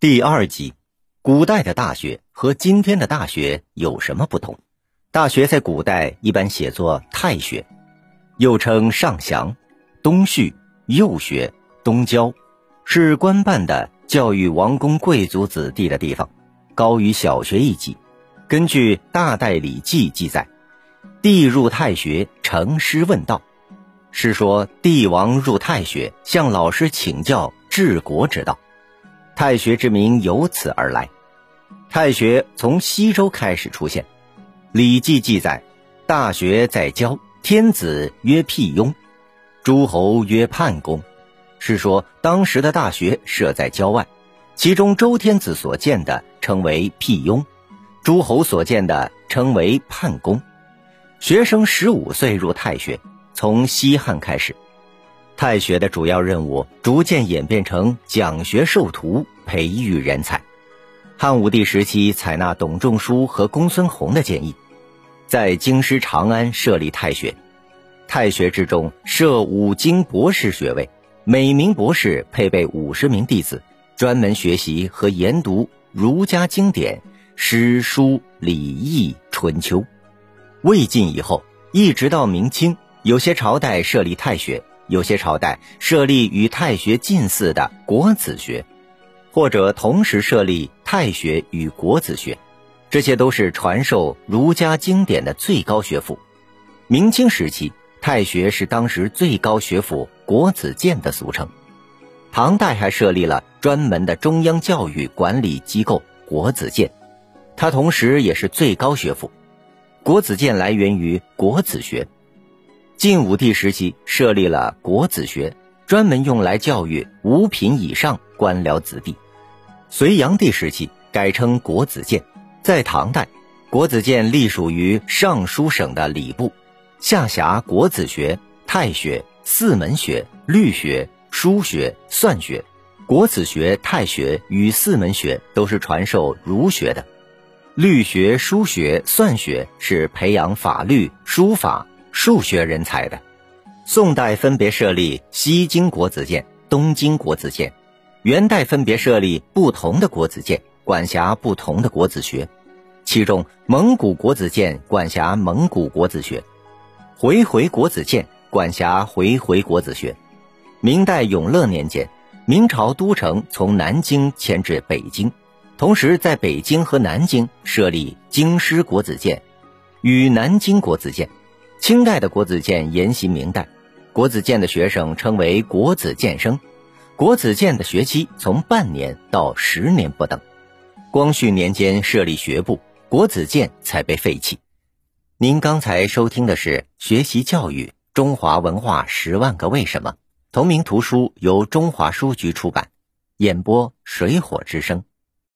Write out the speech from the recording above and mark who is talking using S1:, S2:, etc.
S1: 第二集，古代的大学和今天的大学有什么不同？大学在古代一般写作太学，又称上祥、东序、右学、东郊，是官办的教育王公贵族子弟的地方，高于小学一级。根据《大代礼记》记载，帝入太学，成师问道，是说帝王入太学，向老师请教治国之道。太学之名由此而来。太学从西周开始出现，《礼记》记载：“大学在郊，天子曰辟雍，诸侯曰叛公。”是说当时的大学设在郊外，其中周天子所建的称为辟雍，诸侯所建的称为叛公。学生十五岁入太学，从西汉开始。太学的主要任务逐渐演变成讲学授徒，培育人才。汉武帝时期采纳董仲舒和公孙弘的建议，在京师长安设立太学。太学之中设五经博士学位，每名博士配备五十名弟子，专门学习和研读儒家经典、诗书礼易春秋。魏晋以后，一直到明清，有些朝代设立太学。有些朝代设立与太学近似的国子学，或者同时设立太学与国子学，这些都是传授儒家经典的最高学府。明清时期，太学是当时最高学府国子监的俗称。唐代还设立了专门的中央教育管理机构国子监，它同时也是最高学府。国子监来源于国子学。晋武帝时期设立了国子学，专门用来教育五品以上官僚子弟。隋炀帝时期改称国子监。在唐代，国子监隶属于尚书省的礼部，下辖国子学、太学、四门学、律学、书学、算学。国子学、太学与四门学都是传授儒学的，律学、书学、算学是培养法律、书法。数学人才的，宋代分别设立西京国子监、东京国子监，元代分别设立不同的国子监，管辖不同的国子学。其中，蒙古国子监管辖蒙古国子学，回回国子监管辖回回国子学。明代永乐年间，明朝都城从南京迁至北京，同时在北京和南京设立京师国子监与南京国子监。清代的国子监沿袭明代，国子监的学生称为国子监生，国子监的学期从半年到十年不等。光绪年间设立学部，国子监才被废弃。您刚才收听的是《学习教育中华文化十万个为什么》，同名图书由中华书局出版，演播水火之声。